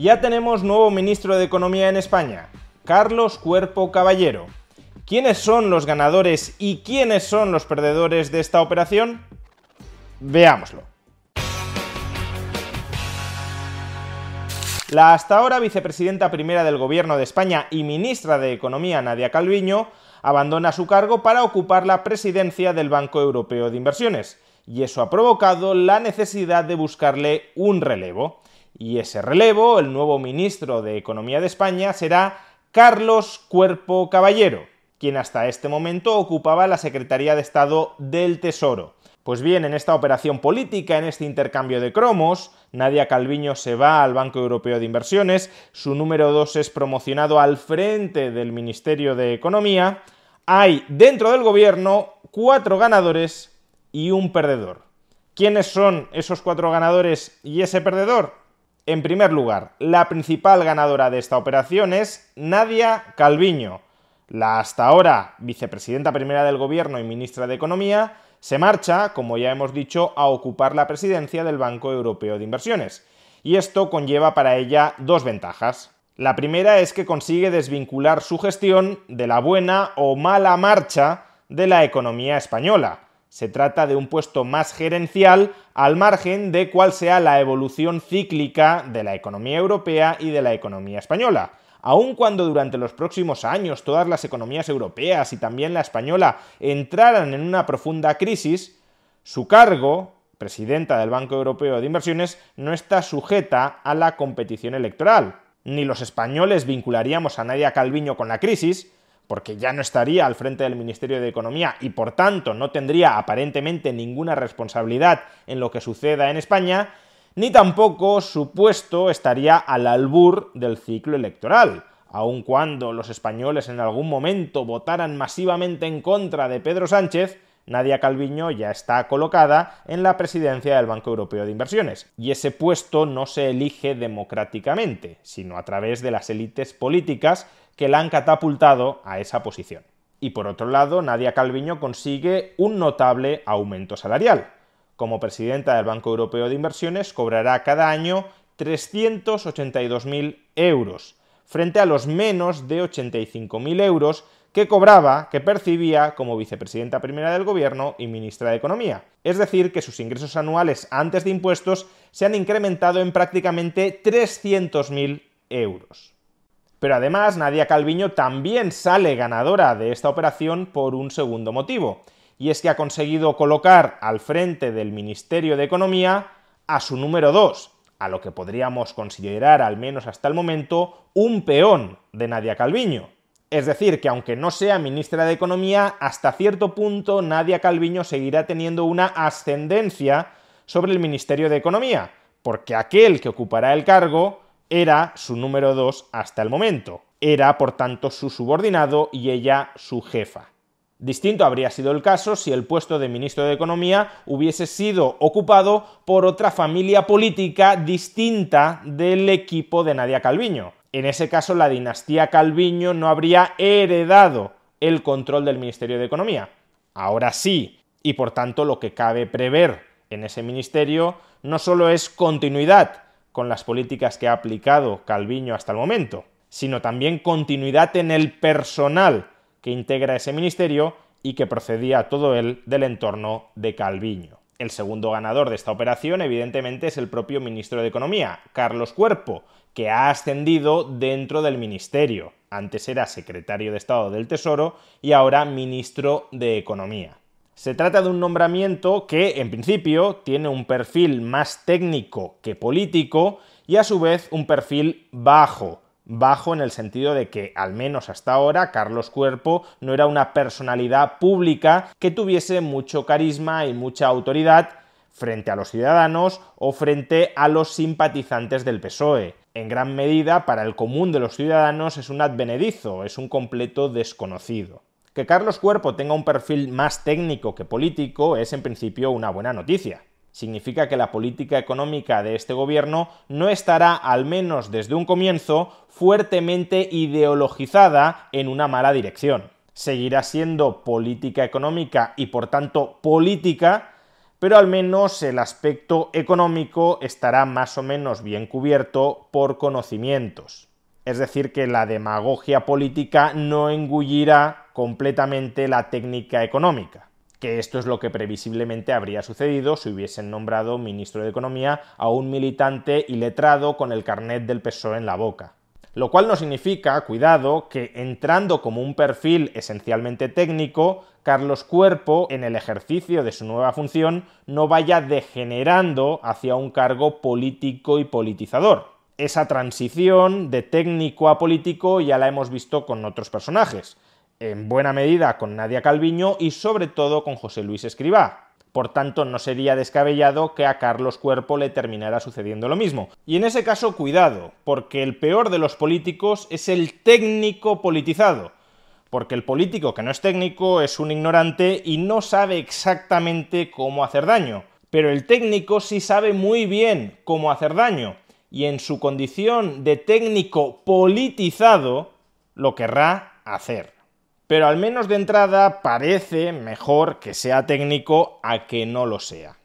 Ya tenemos nuevo ministro de Economía en España, Carlos Cuerpo Caballero. ¿Quiénes son los ganadores y quiénes son los perdedores de esta operación? Veámoslo. La hasta ahora vicepresidenta primera del Gobierno de España y ministra de Economía, Nadia Calviño, abandona su cargo para ocupar la presidencia del Banco Europeo de Inversiones, y eso ha provocado la necesidad de buscarle un relevo. Y ese relevo, el nuevo ministro de Economía de España, será Carlos Cuerpo Caballero, quien hasta este momento ocupaba la Secretaría de Estado del Tesoro. Pues bien, en esta operación política, en este intercambio de cromos, Nadia Calviño se va al Banco Europeo de Inversiones, su número 2 es promocionado al frente del Ministerio de Economía, hay dentro del gobierno cuatro ganadores y un perdedor. ¿Quiénes son esos cuatro ganadores y ese perdedor? En primer lugar, la principal ganadora de esta operación es Nadia Calviño, la hasta ahora vicepresidenta primera del gobierno y ministra de Economía, se marcha, como ya hemos dicho, a ocupar la presidencia del Banco Europeo de Inversiones. Y esto conlleva para ella dos ventajas. La primera es que consigue desvincular su gestión de la buena o mala marcha de la economía española. Se trata de un puesto más gerencial al margen de cuál sea la evolución cíclica de la economía europea y de la economía española. Aun cuando durante los próximos años todas las economías europeas y también la española entraran en una profunda crisis, su cargo, presidenta del Banco Europeo de Inversiones, no está sujeta a la competición electoral. Ni los españoles vincularíamos a Nadia Calviño con la crisis, porque ya no estaría al frente del Ministerio de Economía y por tanto no tendría aparentemente ninguna responsabilidad en lo que suceda en España, ni tampoco su puesto estaría al albur del ciclo electoral, aun cuando los españoles en algún momento votaran masivamente en contra de Pedro Sánchez, Nadia Calviño ya está colocada en la presidencia del Banco Europeo de Inversiones, y ese puesto no se elige democráticamente, sino a través de las élites políticas que la han catapultado a esa posición. Y por otro lado, Nadia Calviño consigue un notable aumento salarial. Como presidenta del Banco Europeo de Inversiones cobrará cada año 382.000 euros, frente a los menos de 85.000 euros que cobraba, que percibía como vicepresidenta primera del gobierno y ministra de Economía. Es decir, que sus ingresos anuales antes de impuestos se han incrementado en prácticamente 300.000 euros. Pero además, Nadia Calviño también sale ganadora de esta operación por un segundo motivo, y es que ha conseguido colocar al frente del Ministerio de Economía a su número 2, a lo que podríamos considerar, al menos hasta el momento, un peón de Nadia Calviño. Es decir, que aunque no sea ministra de Economía, hasta cierto punto Nadia Calviño seguirá teniendo una ascendencia sobre el Ministerio de Economía, porque aquel que ocupará el cargo era su número 2 hasta el momento. Era, por tanto, su subordinado y ella su jefa. Distinto habría sido el caso si el puesto de ministro de Economía hubiese sido ocupado por otra familia política distinta del equipo de Nadia Calviño. En ese caso, la dinastía Calviño no habría heredado el control del Ministerio de Economía. Ahora sí, y por tanto lo que cabe prever en ese ministerio no solo es continuidad, con las políticas que ha aplicado Calviño hasta el momento, sino también continuidad en el personal que integra ese ministerio y que procedía todo él del entorno de Calviño. El segundo ganador de esta operación, evidentemente, es el propio ministro de Economía, Carlos Cuerpo, que ha ascendido dentro del ministerio. Antes era secretario de Estado del Tesoro y ahora ministro de Economía. Se trata de un nombramiento que, en principio, tiene un perfil más técnico que político y a su vez un perfil bajo. Bajo en el sentido de que, al menos hasta ahora, Carlos Cuerpo no era una personalidad pública que tuviese mucho carisma y mucha autoridad frente a los ciudadanos o frente a los simpatizantes del PSOE. En gran medida, para el común de los ciudadanos es un advenedizo, es un completo desconocido. Que Carlos Cuerpo tenga un perfil más técnico que político es en principio una buena noticia. Significa que la política económica de este gobierno no estará, al menos desde un comienzo, fuertemente ideologizada en una mala dirección. Seguirá siendo política económica y por tanto política, pero al menos el aspecto económico estará más o menos bien cubierto por conocimientos. Es decir, que la demagogia política no engullirá completamente la técnica económica, que esto es lo que previsiblemente habría sucedido si hubiesen nombrado ministro de Economía a un militante iletrado con el carnet del PSOE en la boca. Lo cual no significa, cuidado, que entrando como un perfil esencialmente técnico, Carlos Cuerpo, en el ejercicio de su nueva función, no vaya degenerando hacia un cargo político y politizador. Esa transición de técnico a político ya la hemos visto con otros personajes, en buena medida con Nadia Calviño y sobre todo con José Luis Escribá. Por tanto, no sería descabellado que a Carlos Cuerpo le terminara sucediendo lo mismo. Y en ese caso, cuidado, porque el peor de los políticos es el técnico politizado. Porque el político que no es técnico es un ignorante y no sabe exactamente cómo hacer daño. Pero el técnico sí sabe muy bien cómo hacer daño. Y en su condición de técnico politizado, lo querrá hacer pero al menos de entrada parece mejor que sea técnico a que no lo sea.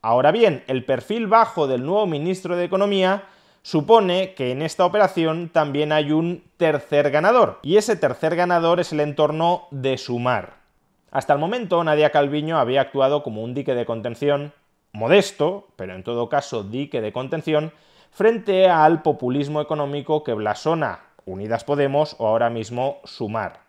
Ahora bien, el perfil bajo del nuevo ministro de Economía supone que en esta operación también hay un tercer ganador, y ese tercer ganador es el entorno de Sumar. Hasta el momento, Nadia Calviño había actuado como un dique de contención, modesto, pero en todo caso dique de contención, frente al populismo económico que blasona Unidas Podemos o ahora mismo Sumar.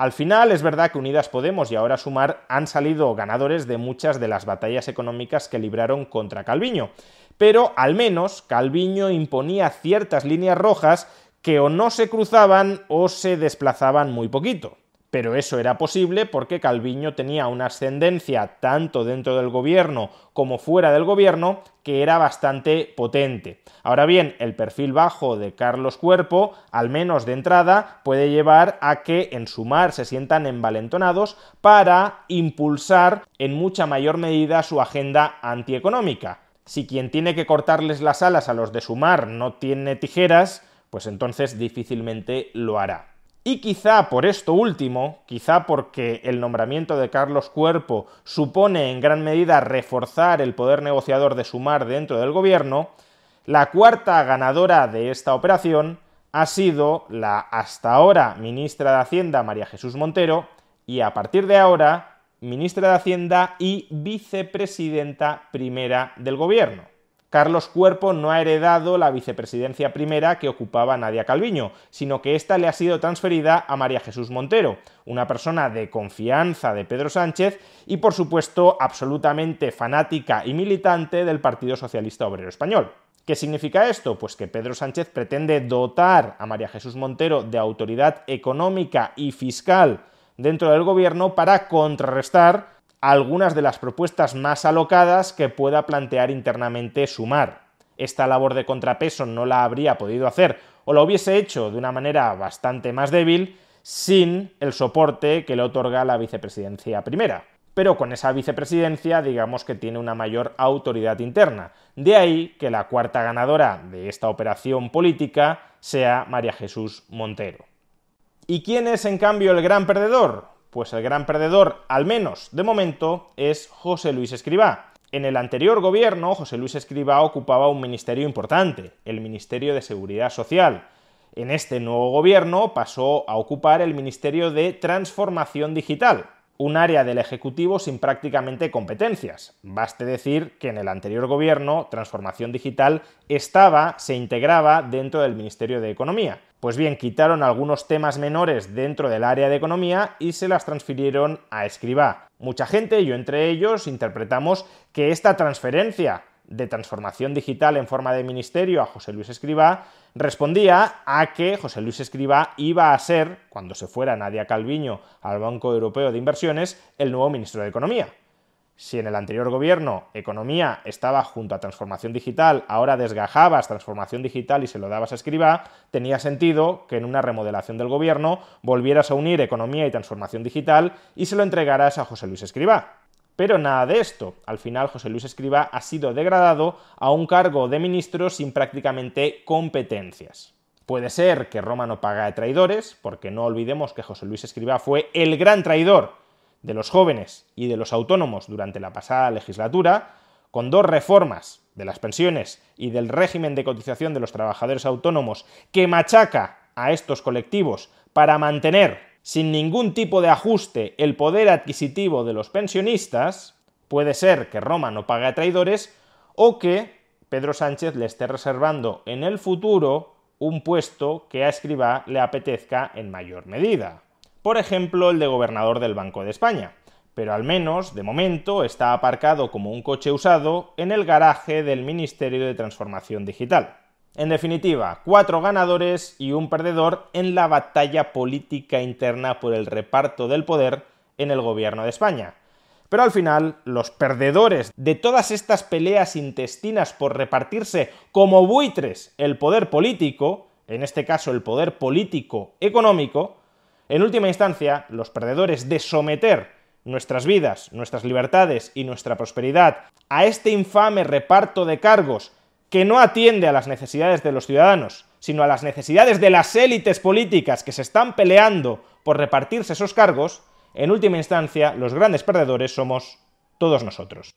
Al final es verdad que Unidas Podemos y ahora Sumar han salido ganadores de muchas de las batallas económicas que libraron contra Calviño, pero al menos Calviño imponía ciertas líneas rojas que o no se cruzaban o se desplazaban muy poquito pero eso era posible porque Calviño tenía una ascendencia tanto dentro del gobierno como fuera del gobierno que era bastante potente. Ahora bien, el perfil bajo de Carlos Cuerpo, al menos de entrada, puede llevar a que en Sumar se sientan envalentonados para impulsar en mucha mayor medida su agenda antieconómica. Si quien tiene que cortarles las alas a los de Sumar no tiene tijeras, pues entonces difícilmente lo hará. Y quizá por esto último, quizá porque el nombramiento de Carlos Cuerpo supone en gran medida reforzar el poder negociador de Sumar dentro del gobierno, la cuarta ganadora de esta operación ha sido la hasta ahora ministra de Hacienda María Jesús Montero y a partir de ahora ministra de Hacienda y vicepresidenta primera del gobierno. Carlos Cuerpo no ha heredado la vicepresidencia primera que ocupaba Nadia Calviño, sino que ésta le ha sido transferida a María Jesús Montero, una persona de confianza de Pedro Sánchez y por supuesto absolutamente fanática y militante del Partido Socialista Obrero Español. ¿Qué significa esto? Pues que Pedro Sánchez pretende dotar a María Jesús Montero de autoridad económica y fiscal dentro del gobierno para contrarrestar algunas de las propuestas más alocadas que pueda plantear internamente Sumar. Esta labor de contrapeso no la habría podido hacer o la hubiese hecho de una manera bastante más débil sin el soporte que le otorga la vicepresidencia primera. Pero con esa vicepresidencia digamos que tiene una mayor autoridad interna. De ahí que la cuarta ganadora de esta operación política sea María Jesús Montero. ¿Y quién es en cambio el gran perdedor? Pues el gran perdedor, al menos de momento, es José Luis Escribá. En el anterior gobierno, José Luis Escribá ocupaba un ministerio importante, el Ministerio de Seguridad Social. En este nuevo gobierno pasó a ocupar el Ministerio de Transformación Digital, un área del Ejecutivo sin prácticamente competencias. Baste decir que en el anterior gobierno, Transformación Digital estaba, se integraba dentro del Ministerio de Economía. Pues bien, quitaron algunos temas menores dentro del área de economía y se las transfirieron a Escribá. Mucha gente, yo entre ellos, interpretamos que esta transferencia de transformación digital en forma de ministerio a José Luis Escribá respondía a que José Luis Escribá iba a ser, cuando se fuera Nadia Calviño al Banco Europeo de Inversiones, el nuevo ministro de Economía. Si en el anterior gobierno Economía estaba junto a Transformación Digital, ahora desgajabas Transformación Digital y se lo dabas a Escribá, tenía sentido que en una remodelación del gobierno volvieras a unir Economía y Transformación Digital y se lo entregaras a José Luis Escribá. Pero nada de esto. Al final José Luis Escriba ha sido degradado a un cargo de ministro sin prácticamente competencias. Puede ser que Roma no paga de traidores, porque no olvidemos que José Luis Escriba fue el gran traidor de los jóvenes y de los autónomos durante la pasada legislatura, con dos reformas de las pensiones y del régimen de cotización de los trabajadores autónomos que machaca a estos colectivos para mantener sin ningún tipo de ajuste el poder adquisitivo de los pensionistas, puede ser que Roma no pague a traidores o que Pedro Sánchez le esté reservando en el futuro un puesto que a Escribá le apetezca en mayor medida. Por ejemplo, el de gobernador del Banco de España pero al menos, de momento, está aparcado como un coche usado en el garaje del Ministerio de Transformación Digital. En definitiva, cuatro ganadores y un perdedor en la batalla política interna por el reparto del poder en el gobierno de España. Pero al final, los perdedores de todas estas peleas intestinas por repartirse como buitres el poder político, en este caso el poder político económico, en última instancia, los perdedores de someter nuestras vidas, nuestras libertades y nuestra prosperidad a este infame reparto de cargos que no atiende a las necesidades de los ciudadanos, sino a las necesidades de las élites políticas que se están peleando por repartirse esos cargos, en última instancia los grandes perdedores somos todos nosotros.